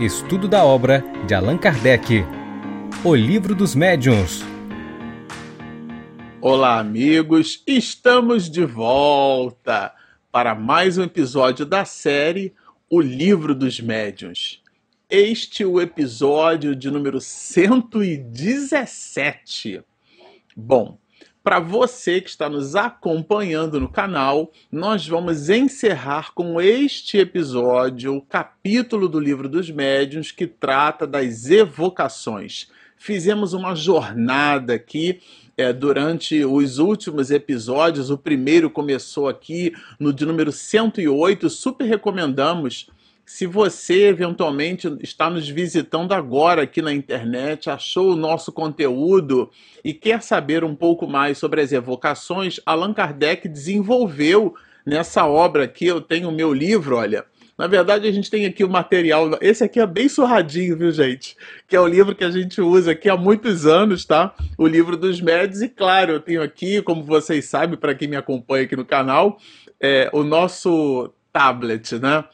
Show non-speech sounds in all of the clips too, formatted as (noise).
Estudo da obra de Allan Kardec. O Livro dos Médiuns. Olá, amigos! Estamos de volta para mais um episódio da série O Livro dos Médiuns. Este é o episódio de número 117. Bom, para você que está nos acompanhando no canal, nós vamos encerrar com este episódio o capítulo do Livro dos Médiuns que trata das evocações. Fizemos uma jornada aqui é, durante os últimos episódios. O primeiro começou aqui no de número 108. Super recomendamos se você eventualmente está nos visitando agora aqui na internet, achou o nosso conteúdo e quer saber um pouco mais sobre as evocações, Allan Kardec desenvolveu nessa obra aqui. Eu tenho o meu livro, olha. Na verdade, a gente tem aqui o material. Esse aqui é bem surradinho, viu, gente? Que é o livro que a gente usa aqui há muitos anos, tá? O livro dos médios. E claro, eu tenho aqui, como vocês sabem, para quem me acompanha aqui no canal, é, o nosso tablet, né?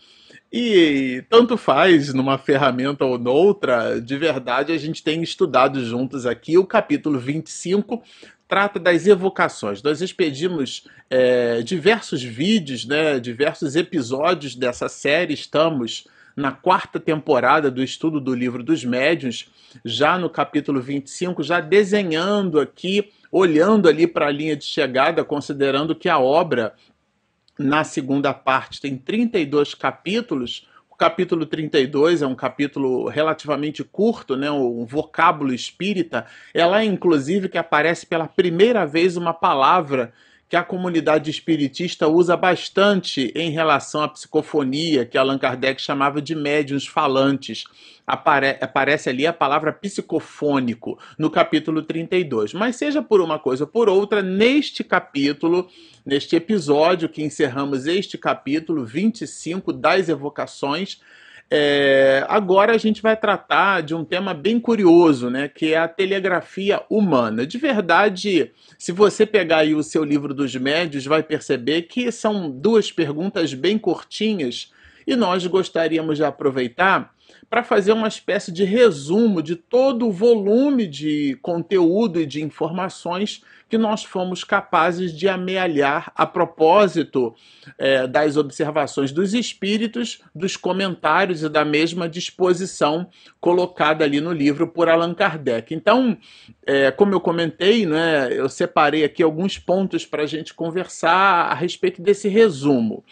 E tanto faz numa ferramenta ou noutra, de verdade a gente tem estudado juntos aqui. O capítulo 25 trata das evocações. Nós expedimos é, diversos vídeos, né, diversos episódios dessa série. Estamos na quarta temporada do estudo do livro dos médiuns, já no capítulo 25, já desenhando aqui, olhando ali para a linha de chegada, considerando que a obra na segunda parte tem 32 capítulos. O capítulo 32 é um capítulo relativamente curto, né, um vocábulo espírita. É inclusive, que aparece pela primeira vez uma palavra que a comunidade espiritista usa bastante em relação à psicofonia, que Allan Kardec chamava de médiuns falantes. Apare aparece ali a palavra psicofônico no capítulo 32. Mas seja por uma coisa ou por outra, neste capítulo, neste episódio que encerramos este capítulo 25 das evocações, é, agora a gente vai tratar de um tema bem curioso, né, que é a telegrafia humana. De verdade, se você pegar aí o seu livro dos médios, vai perceber que são duas perguntas bem curtinhas e nós gostaríamos de aproveitar para fazer uma espécie de resumo de todo o volume de conteúdo e de informações que nós fomos capazes de amealhar a propósito é, das observações dos espíritos, dos comentários e da mesma disposição colocada ali no livro por Allan Kardec. Então, é, como eu comentei, né, eu separei aqui alguns pontos para a gente conversar a respeito desse resumo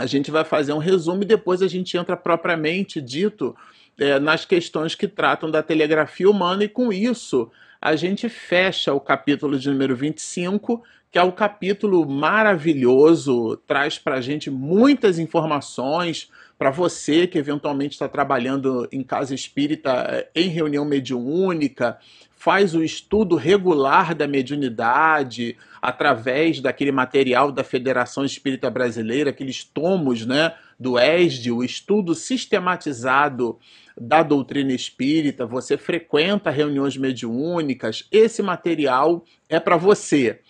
a gente vai fazer um resumo e depois a gente entra propriamente dito é, nas questões que tratam da telegrafia humana, e com isso a gente fecha o capítulo de número 25, que é o um capítulo maravilhoso, traz para a gente muitas informações. Para você que eventualmente está trabalhando em casa espírita, é, em reunião mediúnica, faz o estudo regular da mediunidade através daquele material da Federação Espírita Brasileira, aqueles tomos né, do ESD, o estudo sistematizado da doutrina espírita, você frequenta reuniões mediúnicas, esse material é para você.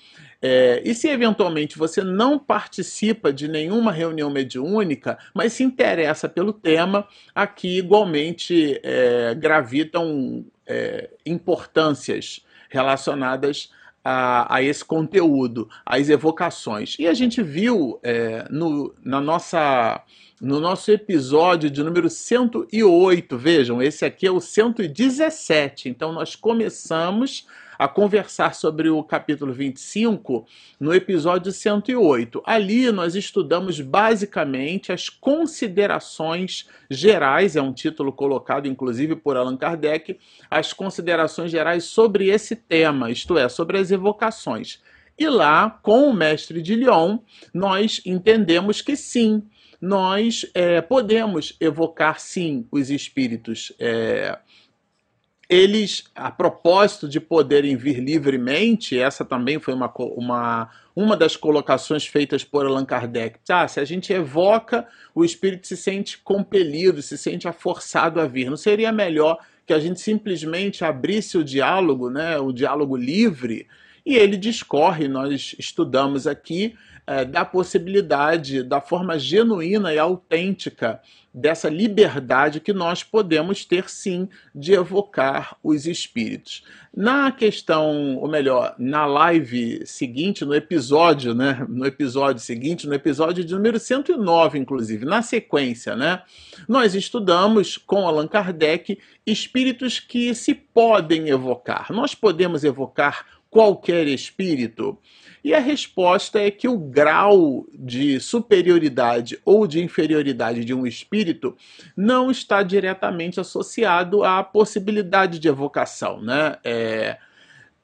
É, e se eventualmente você não participa de nenhuma reunião mediúnica, mas se interessa pelo tema, aqui igualmente é, gravitam é, importâncias relacionadas a, a, esse conteúdo, às evocações. E a gente viu é, no, na nossa, no nosso episódio de número 108, vejam, esse aqui é o 117. Então nós começamos a conversar sobre o capítulo 25 no episódio 108. Ali nós estudamos basicamente as considerações gerais, é um título colocado inclusive por Allan Kardec, as considerações gerais sobre esse tema, isto é, sobre as evocações. E lá, com o mestre de Lyon, nós entendemos que sim, nós é, podemos evocar sim os espíritos. É, eles, a propósito de poderem vir livremente, essa também foi uma, uma, uma das colocações feitas por Allan Kardec. Ah, se a gente evoca, o espírito se sente compelido, se sente forçado a vir. Não seria melhor que a gente simplesmente abrisse o diálogo, né, o diálogo livre, e ele discorre, nós estudamos aqui é, da possibilidade, da forma genuína e autêntica dessa liberdade que nós podemos ter sim de evocar os espíritos. Na questão, ou melhor, na live seguinte, no episódio, né, no episódio seguinte, no episódio de número 109, inclusive, na sequência, né, nós estudamos com Allan Kardec espíritos que se podem evocar. Nós podemos evocar qualquer espírito? E a resposta é que o grau de superioridade ou de inferioridade de um espírito não está diretamente associado à possibilidade de evocação, né? É,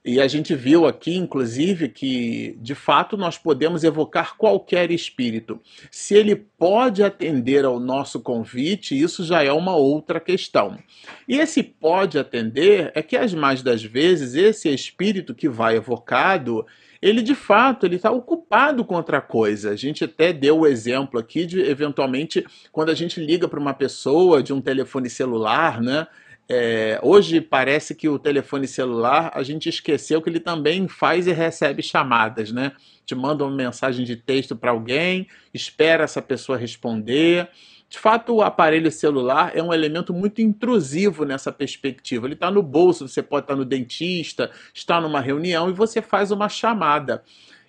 e a gente viu aqui, inclusive, que de fato nós podemos evocar qualquer espírito. Se ele pode atender ao nosso convite, isso já é uma outra questão. E esse pode atender é que, as mais das vezes, esse espírito que vai evocado ele de fato ele está ocupado com outra coisa. A gente até deu o exemplo aqui de eventualmente quando a gente liga para uma pessoa de um telefone celular, né? É, hoje parece que o telefone celular a gente esqueceu que ele também faz e recebe chamadas, né? Te manda uma mensagem de texto para alguém, espera essa pessoa responder. De fato, o aparelho celular é um elemento muito intrusivo nessa perspectiva. Ele está no bolso, você pode estar tá no dentista, está numa reunião e você faz uma chamada.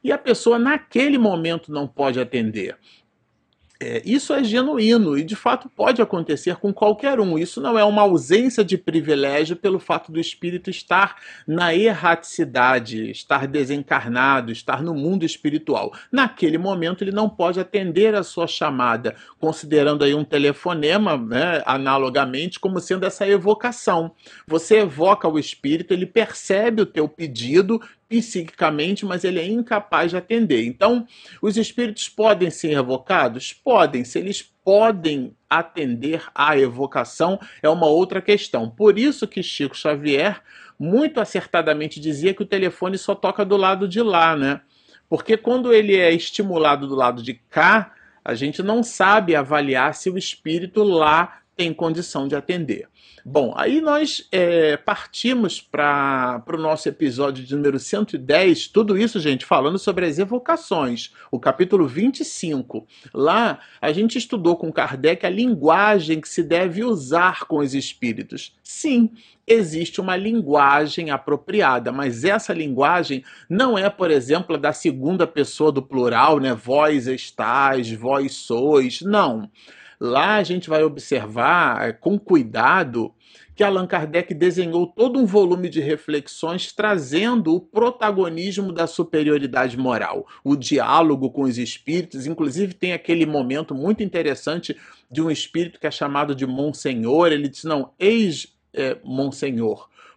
E a pessoa, naquele momento, não pode atender. É, isso é genuíno e de fato pode acontecer com qualquer um. Isso não é uma ausência de privilégio pelo fato do espírito estar na erraticidade, estar desencarnado, estar no mundo espiritual. Naquele momento ele não pode atender a sua chamada, considerando aí um telefonema, né, analogamente, como sendo essa evocação. Você evoca o espírito, ele percebe o teu pedido, psiquicamente, mas ele é incapaz de atender. Então, os espíritos podem ser evocados? Podem. Se eles podem atender à evocação, é uma outra questão. Por isso que Chico Xavier muito acertadamente dizia que o telefone só toca do lado de lá, né? Porque quando ele é estimulado do lado de cá, a gente não sabe avaliar se o espírito lá tem condição de atender. Bom, aí nós é, partimos para o nosso episódio de número 110, tudo isso, gente, falando sobre as evocações, o capítulo 25. Lá a gente estudou com Kardec a linguagem que se deve usar com os espíritos. Sim, existe uma linguagem apropriada, mas essa linguagem não é, por exemplo, da segunda pessoa do plural, né? Vós estáis, vós sois. Não. Lá a gente vai observar é, com cuidado que Allan Kardec desenhou todo um volume de reflexões trazendo o protagonismo da superioridade moral, o diálogo com os espíritos. Inclusive, tem aquele momento muito interessante de um espírito que é chamado de Monsenhor. Ele diz: Não, eis é.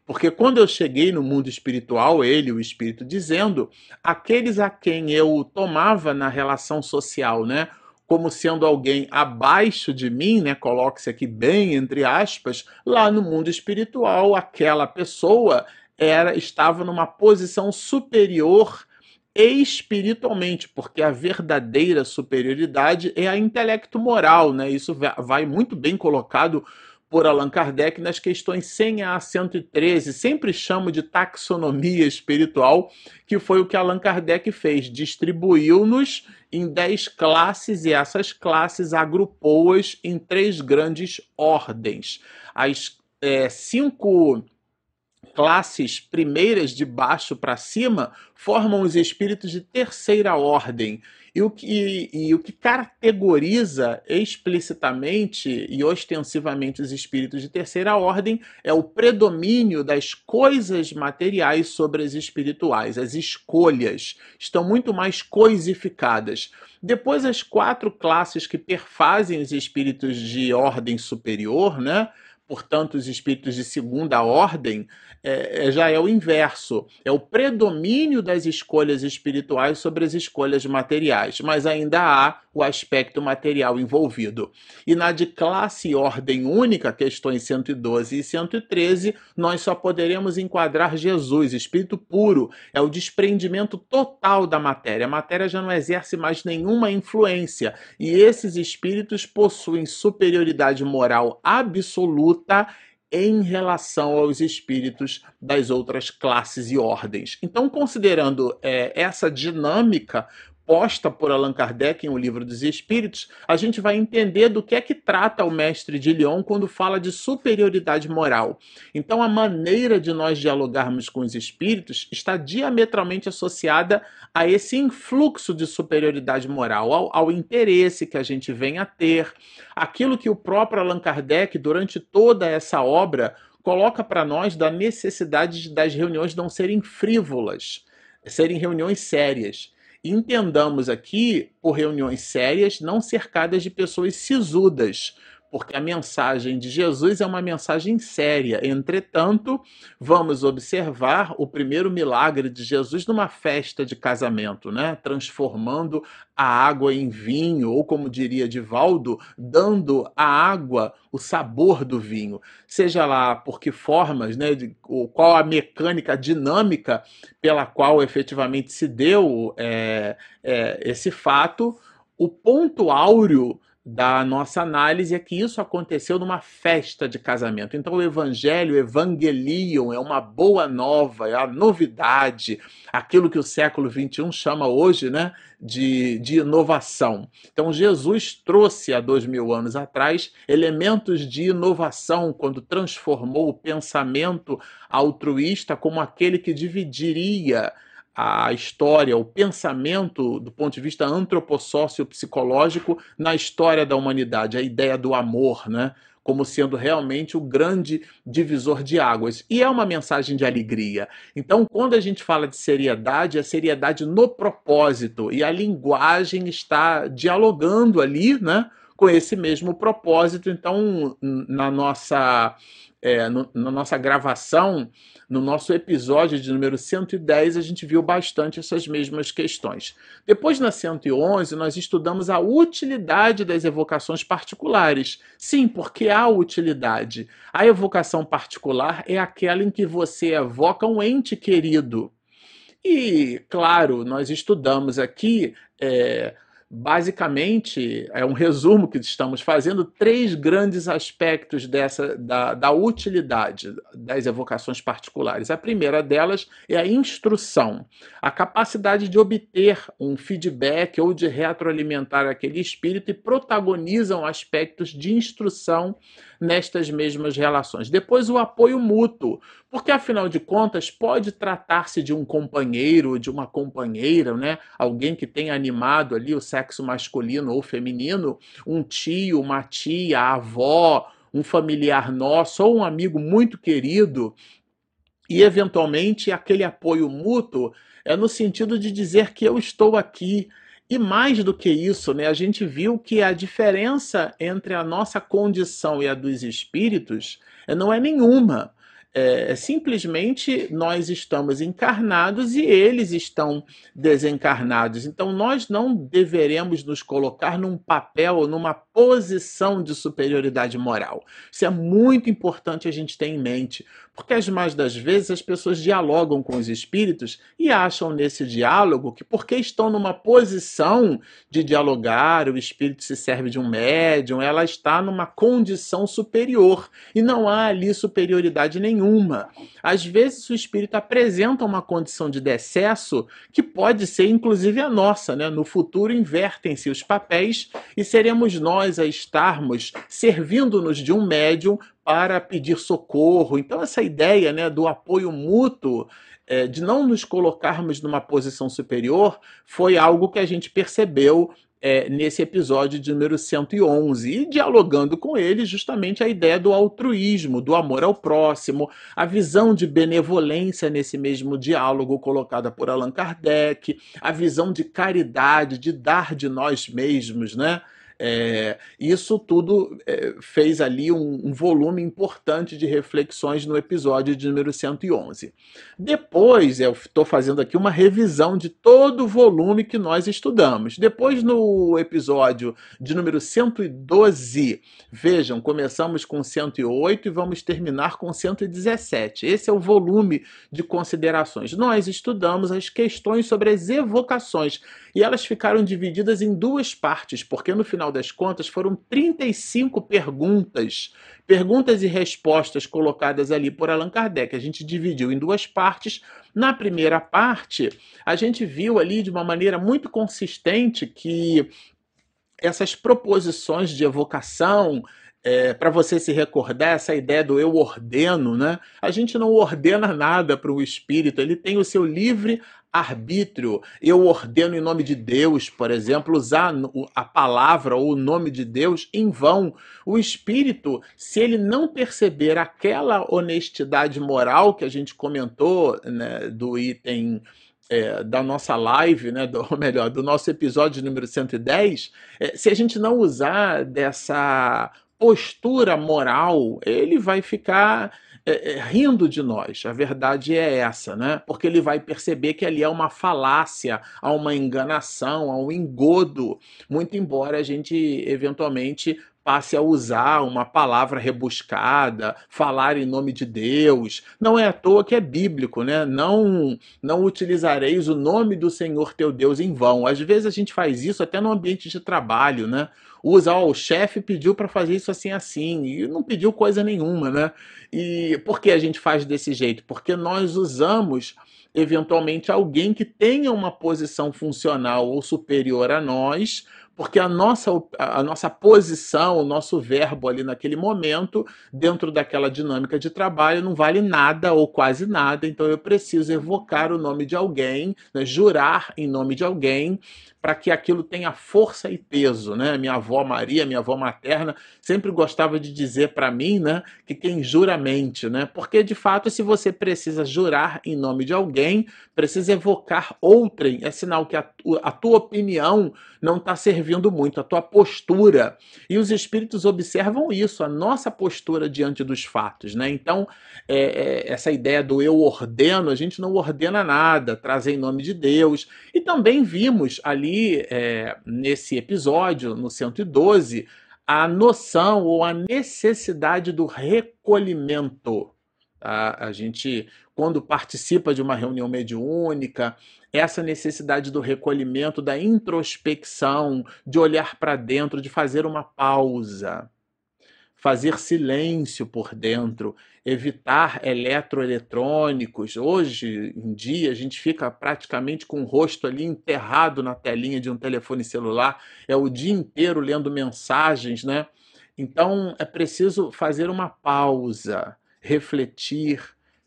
Porque quando eu cheguei no mundo espiritual, ele, o espírito, dizendo, aqueles a quem eu tomava na relação social, né? Como sendo alguém abaixo de mim, né? Coloque-se aqui bem entre aspas, lá no mundo espiritual, aquela pessoa era estava numa posição superior espiritualmente, porque a verdadeira superioridade é a intelecto moral, né? Isso vai muito bem colocado por Allan Kardec nas questões 100 a 113, sempre chamo de taxonomia espiritual, que foi o que Allan Kardec fez, distribuiu-nos em 10 classes e essas classes agrupou-as em três grandes ordens. As é, cinco classes primeiras de baixo para cima formam os espíritos de terceira ordem. E o, que, e o que categoriza explicitamente e ostensivamente os espíritos de terceira ordem é o predomínio das coisas materiais sobre as espirituais. As escolhas estão muito mais coisificadas. Depois, as quatro classes que perfazem os espíritos de ordem superior, né? Portanto, os espíritos de segunda ordem, é, é, já é o inverso. É o predomínio das escolhas espirituais sobre as escolhas materiais, mas ainda há o aspecto material envolvido. E na de classe e ordem única, questões 112 e 113, nós só poderemos enquadrar Jesus, espírito puro, é o desprendimento total da matéria. A matéria já não exerce mais nenhuma influência, e esses espíritos possuem superioridade moral absoluta em relação aos espíritos das outras classes e ordens. Então, considerando é, essa dinâmica proposta por Allan Kardec em O Livro dos Espíritos, a gente vai entender do que é que trata o mestre de Lyon quando fala de superioridade moral. Então, a maneira de nós dialogarmos com os espíritos está diametralmente associada a esse influxo de superioridade moral, ao, ao interesse que a gente vem a ter, aquilo que o próprio Allan Kardec, durante toda essa obra, coloca para nós da necessidade das reuniões não serem frívolas, serem reuniões sérias. Entendamos aqui por reuniões sérias, não cercadas de pessoas sisudas, porque a mensagem de Jesus é uma mensagem séria. Entretanto, vamos observar o primeiro milagre de Jesus numa festa de casamento, né? transformando a água em vinho, ou como diria Divaldo, dando à água o sabor do vinho. Seja lá por que formas, né? De, qual a mecânica, a dinâmica pela qual efetivamente se deu é, é, esse fato, o ponto áureo da nossa análise é que isso aconteceu numa festa de casamento. Então, o evangelho, evangelion, é uma boa nova, é a novidade, aquilo que o século XXI chama hoje né, de, de inovação. Então, Jesus trouxe há dois mil anos atrás elementos de inovação quando transformou o pensamento altruísta como aquele que dividiria a história, o pensamento do ponto de vista antropossócio-psicológico na história da humanidade, a ideia do amor, né? como sendo realmente o grande divisor de águas. E é uma mensagem de alegria. Então, quando a gente fala de seriedade, é seriedade no propósito, e a linguagem está dialogando ali, né? Com esse mesmo propósito. Então, na nossa é, no, na nossa gravação, no nosso episódio de número 110, a gente viu bastante essas mesmas questões. Depois, na 111, nós estudamos a utilidade das evocações particulares. Sim, porque há utilidade. A evocação particular é aquela em que você evoca um ente querido. E, claro, nós estudamos aqui. É, basicamente, é um resumo que estamos fazendo, três grandes aspectos dessa da, da utilidade das evocações particulares. A primeira delas é a instrução, a capacidade de obter um feedback ou de retroalimentar aquele espírito e protagonizam aspectos de instrução nestas mesmas relações. Depois, o apoio mútuo, porque afinal de contas pode tratar-se de um companheiro, de uma companheira, né? alguém que tenha animado ali o sexo masculino ou feminino, um tio, uma tia, a avó, um familiar nosso ou um amigo muito querido. E, eventualmente, aquele apoio mútuo é no sentido de dizer que eu estou aqui, e mais do que isso, né, a gente viu que a diferença entre a nossa condição e a dos espíritos eh, não é nenhuma. É, simplesmente nós estamos encarnados e eles estão desencarnados. Então nós não deveremos nos colocar num papel ou numa posição de superioridade moral. Isso é muito importante a gente ter em mente, porque as mais das vezes as pessoas dialogam com os espíritos e acham nesse diálogo que porque estão numa posição de dialogar, o espírito se serve de um médium, ela está numa condição superior e não há ali superioridade nenhuma. Às vezes o espírito apresenta uma condição de decesso que pode ser inclusive a nossa, né? No futuro invertem-se os papéis e seremos nós a estarmos servindo-nos de um médium para pedir socorro. Então, essa ideia né, do apoio mútuo, é, de não nos colocarmos numa posição superior, foi algo que a gente percebeu é, nesse episódio de número 111, e dialogando com ele justamente a ideia do altruísmo, do amor ao próximo, a visão de benevolência nesse mesmo diálogo colocada por Allan Kardec, a visão de caridade, de dar de nós mesmos, né? É, isso tudo é, fez ali um, um, volume importante de reflexões no episódio de número 111. Depois, eu estou fazendo aqui uma revisão de todo o volume que nós estudamos. Depois, no episódio de número 112, vejam, começamos com 108 e vamos terminar com 117. Esse é o volume de considerações. Nós estudamos as questões sobre as evocações e elas ficaram divididas em duas partes, porque no final final das contas, foram 35 perguntas, perguntas e respostas colocadas ali por Allan Kardec. A gente dividiu em duas partes. Na primeira parte, a gente viu ali de uma maneira muito consistente que essas proposições de evocação, é, para você se recordar essa ideia do eu ordeno, né? A gente não ordena nada para o espírito, ele tem o seu livre arbítrio. Eu ordeno em nome de Deus, por exemplo, usar a palavra ou o nome de Deus em vão. O espírito, se ele não perceber aquela honestidade moral que a gente comentou né, do item é, da nossa live, né, do, (laughs) ou melhor, do nosso episódio número 110, é, se a gente não usar dessa postura moral, ele vai ficar é, é, rindo de nós. A verdade é essa, né? Porque ele vai perceber que ali é uma falácia, há uma enganação, há um engodo. Muito embora a gente eventualmente passe a usar uma palavra rebuscada, falar em nome de Deus. Não é à toa que é bíblico, né? Não, não utilizareis o nome do Senhor teu Deus em vão. Às vezes a gente faz isso até no ambiente de trabalho, né? Usa, ó, o chefe pediu para fazer isso assim assim e não pediu coisa nenhuma, né? E por que a gente faz desse jeito? Porque nós usamos eventualmente alguém que tenha uma posição funcional ou superior a nós porque a nossa, a nossa posição, o nosso verbo ali naquele momento, dentro daquela dinâmica de trabalho, não vale nada ou quase nada, então eu preciso evocar o nome de alguém, né, jurar em nome de alguém, para que aquilo tenha força e peso, né? Minha avó Maria, minha avó materna, sempre gostava de dizer para mim, né, que quem jura mente, né? Porque de fato, se você precisa jurar em nome de alguém, precisa evocar outrem, é sinal que a, a tua opinião não está servindo muito, a tua postura. E os espíritos observam isso, a nossa postura diante dos fatos, né? Então, é, é, essa ideia do eu ordeno, a gente não ordena nada, trazer em nome de Deus. E também vimos ali é, nesse episódio, no 112, a noção ou a necessidade do recolhimento. A, a gente, quando participa de uma reunião mediúnica, essa necessidade do recolhimento, da introspecção, de olhar para dentro, de fazer uma pausa, fazer silêncio por dentro, evitar eletroeletrônicos. Hoje em dia, a gente fica praticamente com o rosto ali enterrado na telinha de um telefone celular, é o dia inteiro lendo mensagens, né? Então é preciso fazer uma pausa refletir,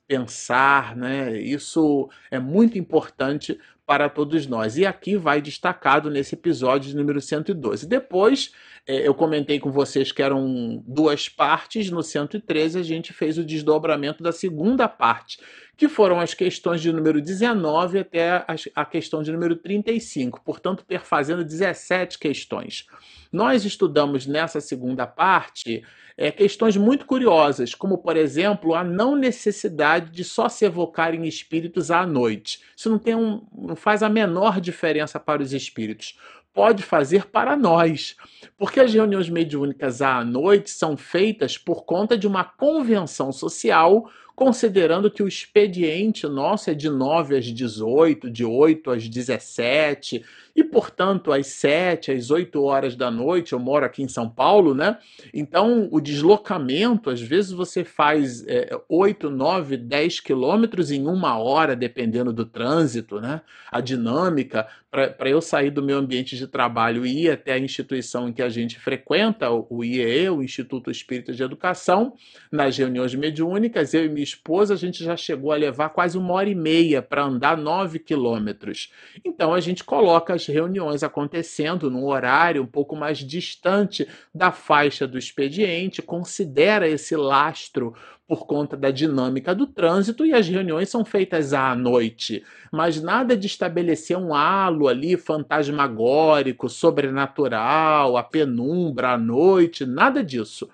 pensar, né? Isso é muito importante para todos nós. E aqui vai destacado nesse episódio número 112. Depois, é, eu comentei com vocês que eram duas partes, no 113 a gente fez o desdobramento da segunda parte, que foram as questões de número 19 até a questão de número 35, portanto, perfazendo 17 questões. Nós estudamos nessa segunda parte é, questões muito curiosas, como, por exemplo, a não necessidade de só se evocarem espíritos à noite. Isso não, tem um, não faz a menor diferença para os espíritos pode fazer para nós. Porque as reuniões mediúnicas à noite são feitas por conta de uma convenção social considerando que o expediente nosso é de 9 às 18, de 8 às 17, e portanto às 7, às 8 horas da noite, eu moro aqui em São Paulo, né? Então o deslocamento, às vezes você faz é, 8, 9, 10 quilômetros em uma hora, dependendo do trânsito, né? A dinâmica, para eu sair do meu ambiente de trabalho e ir até a instituição em que a gente frequenta, o IEE, o Instituto Espírita de Educação, nas reuniões mediúnicas, eu e minha esposa, a gente já chegou a levar quase uma hora e meia para andar 9 quilômetros. Então a gente coloca as reuniões acontecendo num horário um pouco mais distante da faixa do expediente, considera esse lastro por conta da dinâmica do trânsito e as reuniões são feitas à noite. Mas nada de estabelecer um halo ali fantasmagórico, sobrenatural, a penumbra, a noite, nada disso.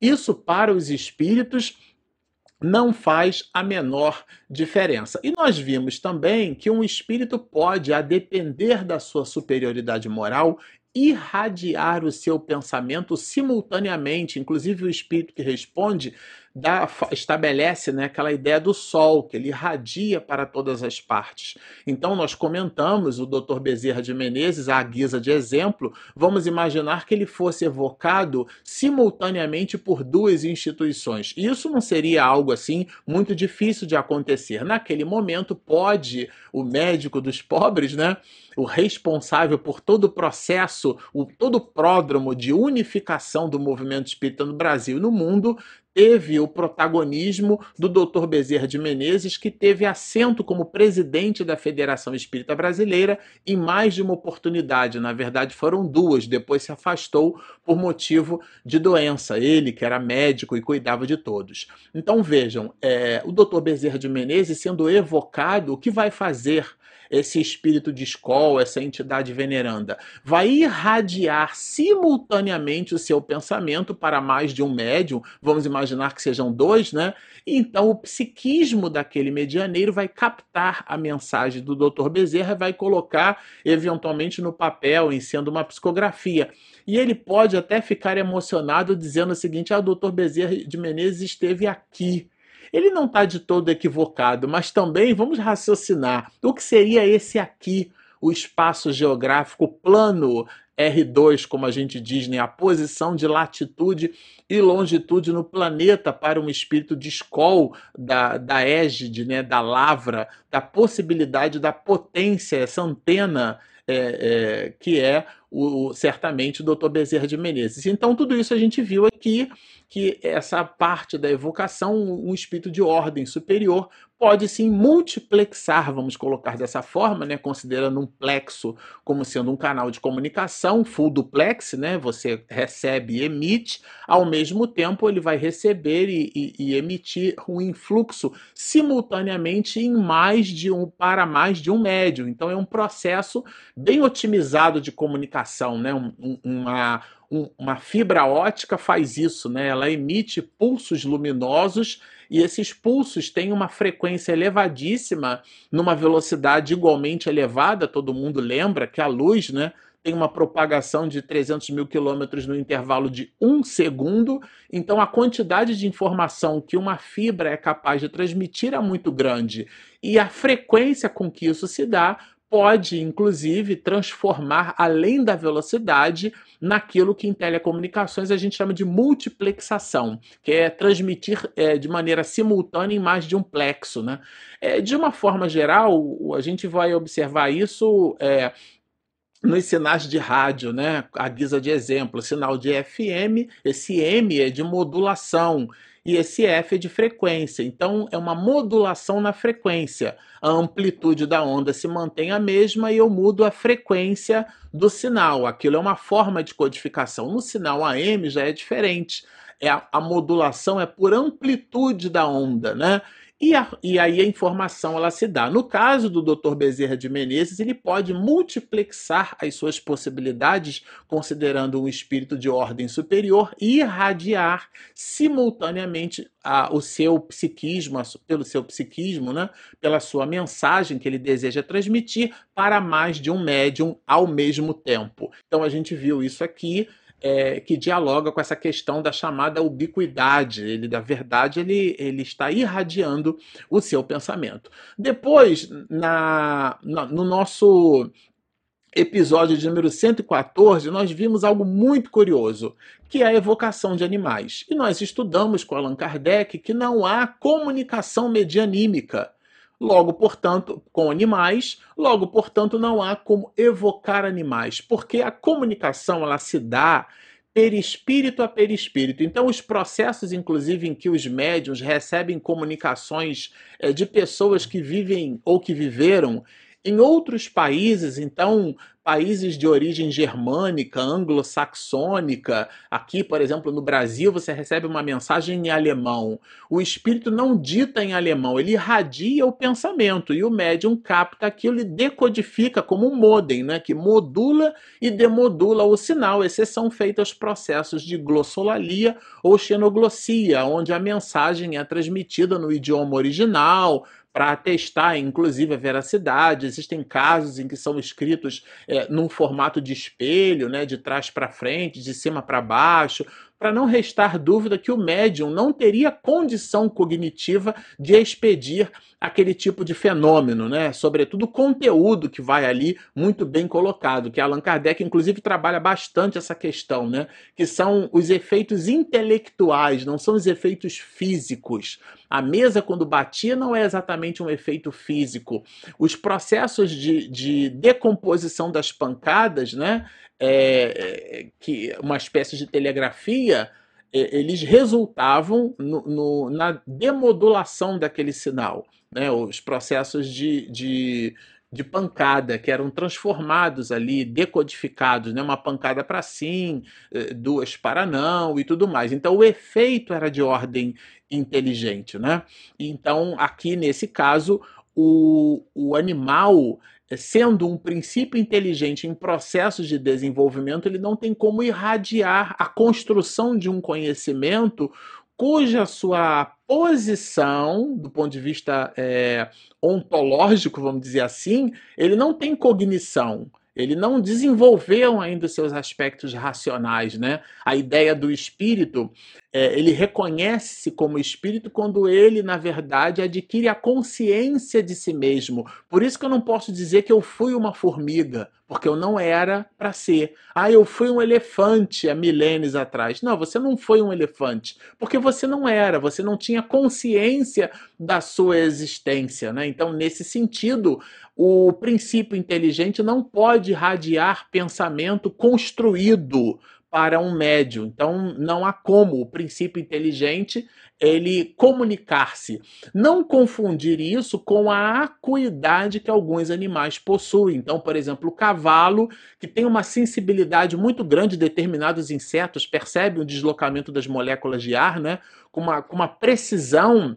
Isso para os espíritos não faz a menor diferença. E nós vimos também que um espírito pode, a depender da sua superioridade moral, irradiar o seu pensamento simultaneamente, inclusive o espírito que responde dá, estabelece né, aquela ideia do sol, que ele irradia para todas as partes. Então, nós comentamos o Dr. Bezerra de Menezes, à guisa de exemplo, vamos imaginar que ele fosse evocado simultaneamente por duas instituições. Isso não seria algo assim muito difícil de acontecer. Naquele momento, pode o médico dos pobres, né? o responsável por todo o processo, o, todo o pródromo de unificação do movimento espírita no Brasil e no mundo, teve o protagonismo do Dr. Bezerra de Menezes, que teve assento como presidente da Federação Espírita Brasileira em mais de uma oportunidade. Na verdade, foram duas. Depois se afastou por motivo de doença. Ele, que era médico e cuidava de todos. Então vejam, é, o Dr. Bezerra de Menezes sendo evocado, o que vai fazer? Esse espírito de escola, essa entidade veneranda, vai irradiar simultaneamente o seu pensamento para mais de um médium, vamos imaginar que sejam dois, né? Então o psiquismo daquele medianeiro vai captar a mensagem do Dr. Bezerra e vai colocar eventualmente no papel, em sendo uma psicografia. E ele pode até ficar emocionado dizendo o seguinte: ah, o doutor Bezerra de Menezes esteve aqui ele não está de todo equivocado, mas também vamos raciocinar o que seria esse aqui, o espaço geográfico plano R2, como a gente diz, né? a posição de latitude e longitude no planeta para um espírito de escol da, da égide, né? da lavra, da possibilidade da potência, essa antena é, é, que é o, certamente o Dr. Bezerra de Menezes. Então, tudo isso a gente viu aqui que essa parte da evocação, um espírito de ordem superior, pode sim multiplexar, vamos colocar dessa forma, né, considerando um plexo como sendo um canal de comunicação, full duplex, né, você recebe e emite, ao mesmo tempo ele vai receber e, e, e emitir um influxo simultaneamente em mais de um para mais de um médium. Então é um processo bem otimizado de comunicação, né, um, uma um, uma fibra ótica faz isso, né? Ela emite pulsos luminosos e esses pulsos têm uma frequência elevadíssima, numa velocidade igualmente elevada. Todo mundo lembra que a luz, né? Tem uma propagação de 300 mil quilômetros no intervalo de um segundo, então a quantidade de informação que uma fibra é capaz de transmitir é muito grande. E a frequência com que isso se dá pode, inclusive, transformar além da velocidade naquilo que em telecomunicações a gente chama de multiplexação, que é transmitir é, de maneira simultânea em mais de um plexo. Né? É, de uma forma geral, a gente vai observar isso. É, nos sinais de rádio, né? A guisa de exemplo, sinal de FM, esse M é de modulação e esse F é de frequência. Então é uma modulação na frequência. A amplitude da onda se mantém a mesma e eu mudo a frequência do sinal. Aquilo é uma forma de codificação. No sinal AM já é diferente. É a, a modulação é por amplitude da onda, né? E, a, e, aí a informação ela se dá. No caso do Dr. Bezerra de Menezes, ele pode multiplexar as suas possibilidades, considerando um espírito de ordem superior, e irradiar simultaneamente a, o seu psiquismo, a, pelo seu psiquismo, né, pela sua mensagem que ele deseja transmitir para mais de um médium ao mesmo tempo. Então a gente viu isso aqui é, que dialoga com essa questão da chamada ubiquidade. Ele, da verdade, ele, ele está irradiando o seu pensamento. Depois, na, na no nosso episódio de número 114, nós vimos algo muito curioso, que é a evocação de animais. E nós estudamos com Allan Kardec que não há comunicação medianímica. Logo, portanto, com animais, logo, portanto, não há como evocar animais, porque a comunicação ela se dá perispírito a perispírito. Então, os processos, inclusive, em que os médiums recebem comunicações é, de pessoas que vivem ou que viveram em outros países, então, países de origem germânica, anglo-saxônica, aqui, por exemplo, no Brasil, você recebe uma mensagem em alemão. O espírito não dita em alemão, ele irradia o pensamento e o médium capta aquilo e decodifica como um modem, né, que modula e demodula o sinal. Esses são feitos processos de glossolalia ou xenoglossia, onde a mensagem é transmitida no idioma original, para testar, inclusive, a veracidade. Existem casos em que são escritos é, num formato de espelho, né, de trás para frente, de cima para baixo, para não restar dúvida que o médium não teria condição cognitiva de expedir aquele tipo de fenômeno, né? Sobretudo o conteúdo que vai ali muito bem colocado, que Allan Kardec inclusive trabalha bastante essa questão, né? Que são os efeitos intelectuais, não são os efeitos físicos. A mesa, quando batia, não é exatamente um efeito físico. Os processos de, de decomposição das pancadas, né? É, é que uma espécie de telegrafia, é, eles resultavam no, no, na demodulação daquele sinal. Né? Os processos de, de, de, pancada que eram transformados ali, decodificados, né? uma pancada para sim, é, duas para não e tudo mais. Então o efeito era de ordem inteligente. Né? Então, aqui nesse caso, o, o animal sendo um princípio inteligente em processos de desenvolvimento, ele não tem como irradiar a construção de um conhecimento cuja sua posição, do ponto de vista é, ontológico, vamos dizer assim, ele não tem cognição. Ele não desenvolveu ainda seus aspectos racionais, né? A ideia do espírito, é, ele reconhece-se como espírito quando ele, na verdade, adquire a consciência de si mesmo. Por isso que eu não posso dizer que eu fui uma formiga, porque eu não era para ser. Ah, eu fui um elefante há milênios atrás. Não, você não foi um elefante, porque você não era, você não tinha consciência da sua existência, né? Então, nesse sentido, o princípio inteligente não pode radiar pensamento construído para um médium. Então não há como o princípio inteligente ele comunicar-se. Não confundir isso com a acuidade que alguns animais possuem. Então, por exemplo, o cavalo, que tem uma sensibilidade muito grande, determinados insetos percebem o deslocamento das moléculas de ar, né? com, uma, com uma precisão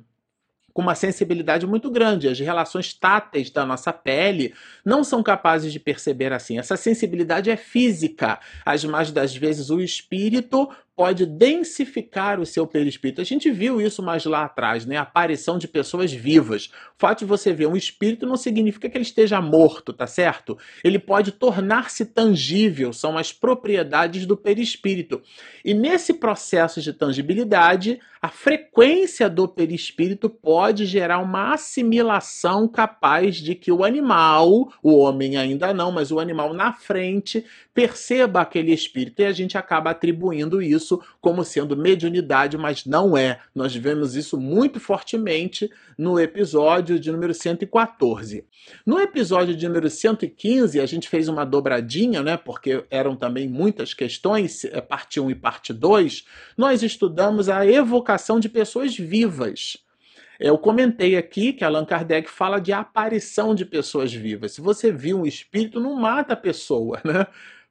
com uma sensibilidade muito grande. As relações táteis da nossa pele não são capazes de perceber assim. Essa sensibilidade é física. As mais das vezes o espírito pode densificar o seu perispírito. A gente viu isso mais lá atrás, né? A aparição de pessoas vivas. O fato de você ver um espírito não significa que ele esteja morto, tá certo? Ele pode tornar-se tangível, são as propriedades do perispírito. E nesse processo de tangibilidade, a frequência do perispírito pode gerar uma assimilação capaz de que o animal, o homem ainda não, mas o animal na frente, perceba aquele espírito e a gente acaba atribuindo isso como sendo mediunidade, mas não é. Nós vemos isso muito fortemente no episódio de número 114. No episódio de número 115, a gente fez uma dobradinha, né, porque eram também muitas questões, é, parte 1 e parte 2. Nós estudamos a evocação de pessoas vivas. Eu comentei aqui que Allan Kardec fala de aparição de pessoas vivas. Se você viu um espírito, não mata a pessoa, né?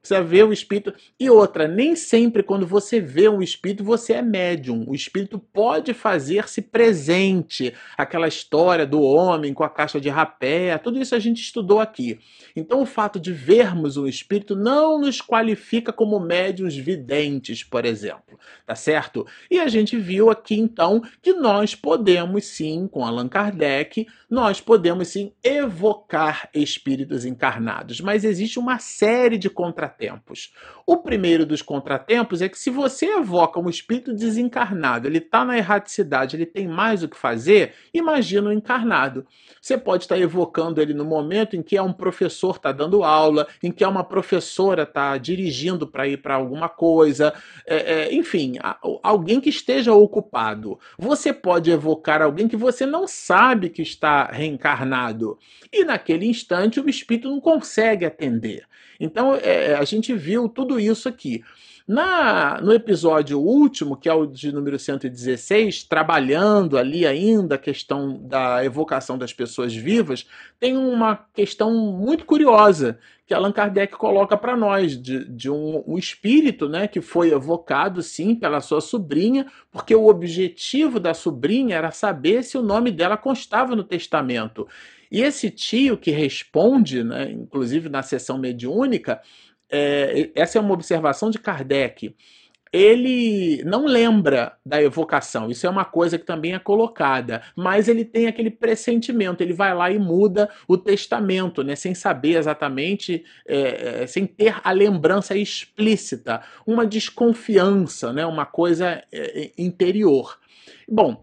Você vê o espírito. E outra, nem sempre quando você vê um espírito, você é médium. O espírito pode fazer-se presente. Aquela história do homem com a caixa de rapé, tudo isso a gente estudou aqui. Então, o fato de vermos um espírito não nos qualifica como médiums videntes, por exemplo. Tá certo? E a gente viu aqui, então, que nós podemos sim, com Allan Kardec, nós podemos sim evocar espíritos encarnados. Mas existe uma série de contratempos contratempos. O primeiro dos contratempos é que se você evoca um espírito desencarnado, ele está na erraticidade, ele tem mais o que fazer, imagina o encarnado. Você pode estar evocando ele no momento em que é um professor está dando aula, em que é uma professora está dirigindo para ir para alguma coisa, é, é, enfim, alguém que esteja ocupado. Você pode evocar alguém que você não sabe que está reencarnado. E naquele instante o espírito não consegue atender. Então é, a gente viu tudo isso aqui. Na, no episódio último, que é o de número 116, trabalhando ali ainda a questão da evocação das pessoas vivas, tem uma questão muito curiosa que Allan Kardec coloca para nós, de, de um, um, espírito né, que foi evocado, sim, pela sua sobrinha, porque o objetivo da sobrinha era saber se o nome dela constava no testamento. E esse tio que responde, né, inclusive na sessão mediúnica, é, essa é uma observação de Kardec. ele não lembra da evocação. Isso é uma coisa que também é colocada, mas ele tem aquele pressentimento. Ele vai lá e muda o testamento, né, sem saber exatamente, é, é, sem ter a lembrança explícita, uma desconfiança, né, uma coisa é, interior. Bom,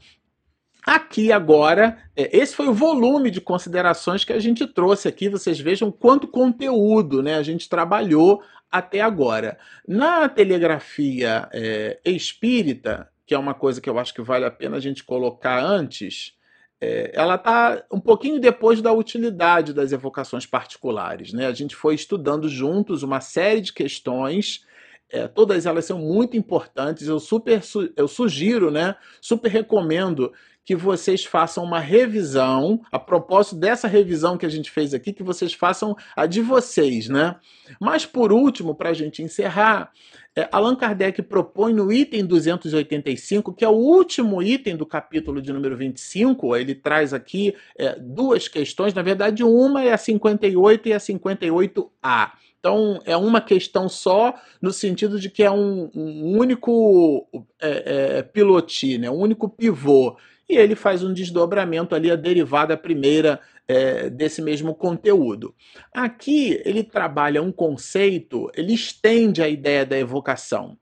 Aqui agora, é, esse foi o volume de considerações que a gente trouxe aqui. Vocês vejam quanto conteúdo né, a gente trabalhou até agora. Na telegrafia é, espírita, que é uma coisa que eu acho que vale a pena a gente colocar antes, é, ela está um pouquinho depois da utilidade das evocações particulares. Né? A gente foi estudando juntos uma série de questões. É, todas elas são muito importantes. Eu super eu sugiro, né? Super recomendo que vocês façam uma revisão, a propósito dessa revisão que a gente fez aqui, que vocês façam a de vocês, né? Mas por último, para a gente encerrar, é, Allan Kardec propõe no item 285, que é o último item do capítulo de número 25, ele traz aqui é, duas questões, na verdade, uma é a 58 e a 58A. Então, é uma questão só, no sentido de que é um, um único é, é, pilote, né? um único pivô e ele faz um desdobramento ali, a derivada primeira é, desse mesmo conteúdo. Aqui ele trabalha um conceito, ele estende a ideia da evocação.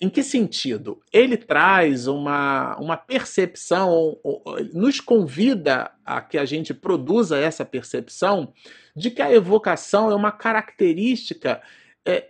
Em que sentido? Ele traz uma, uma percepção, nos convida a que a gente produza essa percepção de que a evocação é uma característica é,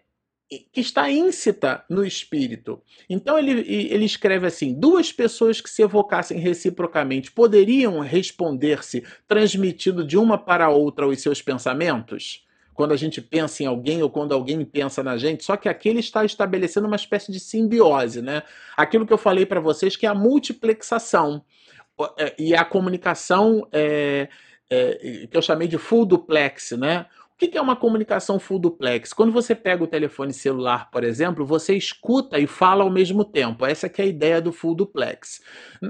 que está íncita no espírito. Então ele, ele escreve assim: duas pessoas que se evocassem reciprocamente poderiam responder-se transmitido de uma para a outra os seus pensamentos? Quando a gente pensa em alguém ou quando alguém pensa na gente, só que aqui ele está estabelecendo uma espécie de simbiose, né? Aquilo que eu falei para vocês que é a multiplexação é, e a comunicação é, é, que eu chamei de full duplex, né? O que é uma comunicação full duplex? Quando você pega o telefone celular, por exemplo, você escuta e fala ao mesmo tempo. Essa é a ideia do full duplex.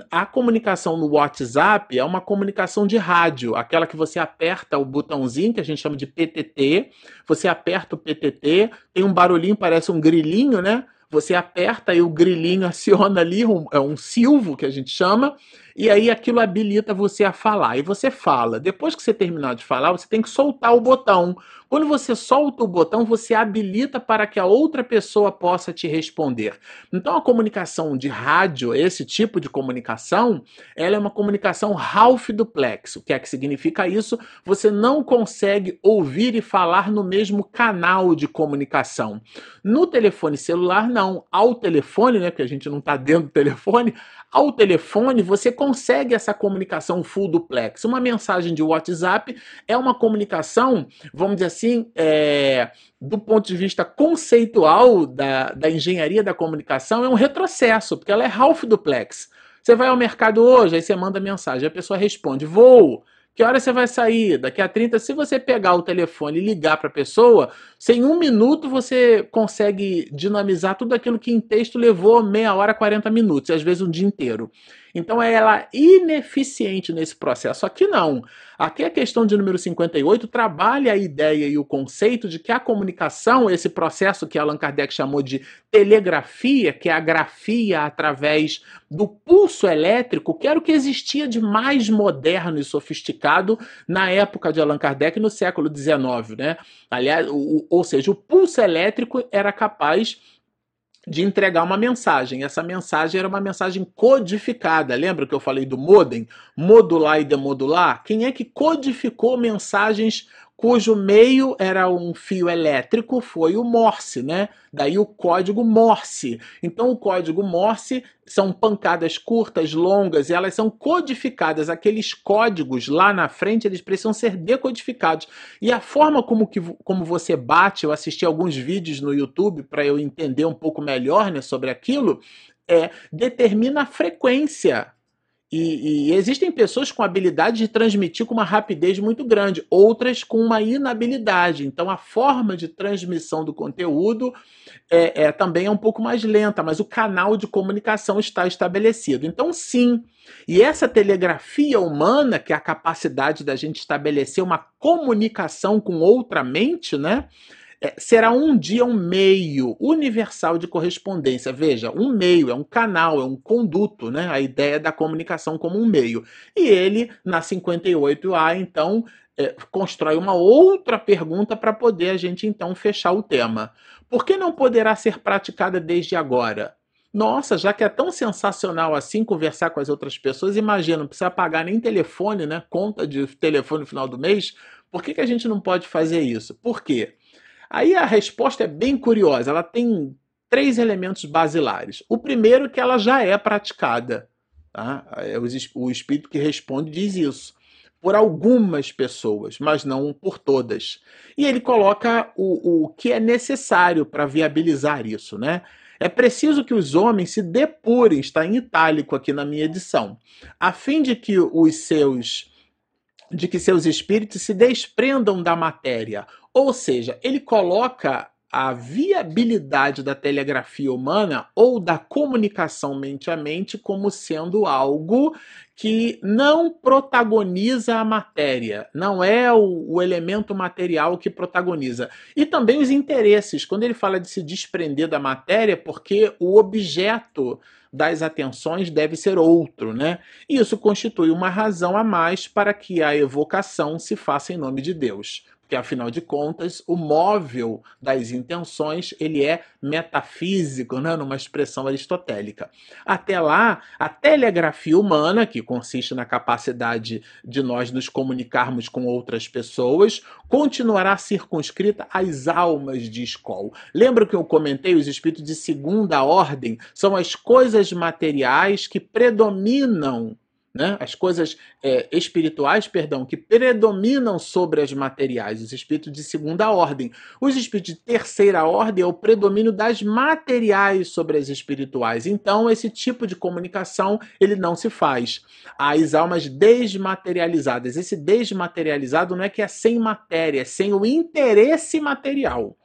A comunicação no WhatsApp é uma comunicação de rádio, aquela que você aperta o botãozinho, que a gente chama de PTT, você aperta o PTT, tem um barulhinho, parece um grilinho, né? Você aperta e o grilinho aciona ali, um, é um silvo que a gente chama, e aí aquilo habilita você a falar. E você fala. Depois que você terminar de falar, você tem que soltar o botão. Quando você solta o botão, você habilita para que a outra pessoa possa te responder. Então a comunicação de rádio, esse tipo de comunicação, ela é uma comunicação half duplex. O que é que significa isso? Você não consegue ouvir e falar no mesmo canal de comunicação. No telefone celular, não. Ao telefone, né, porque a gente não está dentro do telefone, ao telefone, você consegue essa comunicação full duplex. Uma mensagem de WhatsApp é uma comunicação, vamos dizer assim, é, do ponto de vista conceitual da, da engenharia da comunicação, é um retrocesso, porque ela é half duplex. Você vai ao mercado hoje, aí você manda mensagem, a pessoa responde, vou. Que hora você vai sair? Daqui a 30, se você pegar o telefone e ligar para a pessoa, sem um minuto você consegue dinamizar tudo aquilo que em texto levou meia hora, 40 minutos, às vezes um dia inteiro. Então é ela ineficiente nesse processo. Aqui não. Aqui a questão de número 58 trabalha a ideia e o conceito de que a comunicação, esse processo que Allan Kardec chamou de telegrafia, que é a grafia através do pulso elétrico, que era o que existia de mais moderno e sofisticado na época de Allan Kardec, no século XIX. Né? Aliás, o, ou seja, o pulso elétrico era capaz de entregar uma mensagem. Essa mensagem era uma mensagem codificada. Lembra que eu falei do modem? Modular e demodular? Quem é que codificou mensagens cujo meio era um fio elétrico, foi o Morse, né? Daí o código Morse. Então o código Morse são pancadas curtas, longas, e elas são codificadas. Aqueles códigos lá na frente, eles precisam ser decodificados. E a forma como, que, como você bate, eu assisti alguns vídeos no YouTube para eu entender um pouco melhor né, sobre aquilo, é, determina a frequência e, e, existem pessoas com habilidade de transmitir com uma rapidez muito grande, outras com uma inabilidade. Então, a forma de transmissão do conteúdo é, é, também é um pouco mais lenta, mas o canal de comunicação está estabelecido. Então, sim. E essa telegrafia humana, que é a capacidade da gente estabelecer uma comunicação com outra mente, né? É, será um dia um meio universal de correspondência. Veja, um meio é um canal, é um conduto, né? A ideia da comunicação como um meio. E ele, na 58A, então, é, constrói uma outra pergunta para poder a gente então fechar o tema. Por que não poderá ser praticada desde agora? Nossa, já que é tão sensacional assim conversar com as outras pessoas, imagina, não precisa pagar nem telefone, né? Conta de telefone no final do mês. Por que, que a gente não pode fazer isso? Por quê? Aí a resposta é bem curiosa. Ela tem três elementos basilares. O primeiro é que ela já é praticada. Tá? É o espírito que responde diz isso por algumas pessoas, mas não por todas. E ele coloca o, o que é necessário para viabilizar isso, né? É preciso que os homens se depurem, está em itálico aqui na minha edição, a fim de que os seus de que seus espíritos se desprendam da matéria. Ou seja, ele coloca a viabilidade da telegrafia humana ou da comunicação mente a mente como sendo algo que não protagoniza a matéria, não é o, o, elemento material que protagoniza. E também os interesses, quando ele fala de se desprender da matéria, porque o objeto das atenções deve ser outro, né? Isso constitui uma razão a mais para que a evocação se faça em nome de Deus porque afinal de contas o móvel das intenções ele é metafísico, né, numa expressão aristotélica. Até lá, a telegrafia humana, que consiste na capacidade de nós nos comunicarmos com outras pessoas, continuará circunscrita às almas de escola. Lembra que eu comentei os espíritos de segunda ordem são as coisas materiais que predominam né? As coisas é, espirituais, perdão, que predominam sobre as materiais, os espíritos de segunda ordem. Os espíritos de terceira ordem é o predomínio das materiais sobre as espirituais. Então, esse tipo de comunicação ele não se faz. As almas desmaterializadas. Esse desmaterializado não é que é sem matéria, é sem o interesse material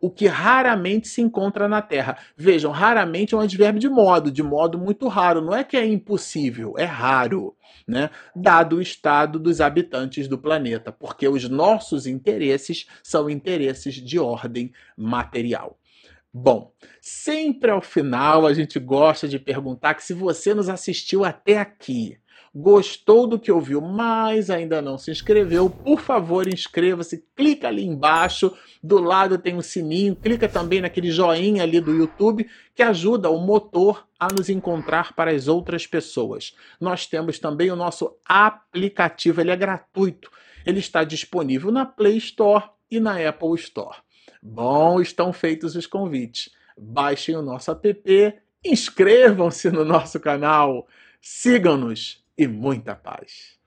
o que raramente se encontra na Terra. Vejam, raramente é um advérbio de modo, de modo muito raro. Não é que é impossível, é raro. Né? Dado o estado dos habitantes do planeta, porque os nossos interesses são interesses de ordem material. Bom, sempre ao final a gente gosta de perguntar que se você nos assistiu até aqui, gostou do que ouviu, mas ainda não se inscreveu, por favor, inscreva-se, clica ali embaixo, do lado tem um sininho, clica também naquele joinha ali do YouTube que ajuda o motor a nos encontrar para as outras pessoas. Nós temos também o nosso aplicativo, ele é gratuito. Ele está disponível na Play Store e na Apple Store. Bom, estão feitos os convites. Baixem o nosso app, inscrevam-se no nosso canal, sigam-nos e muita paz.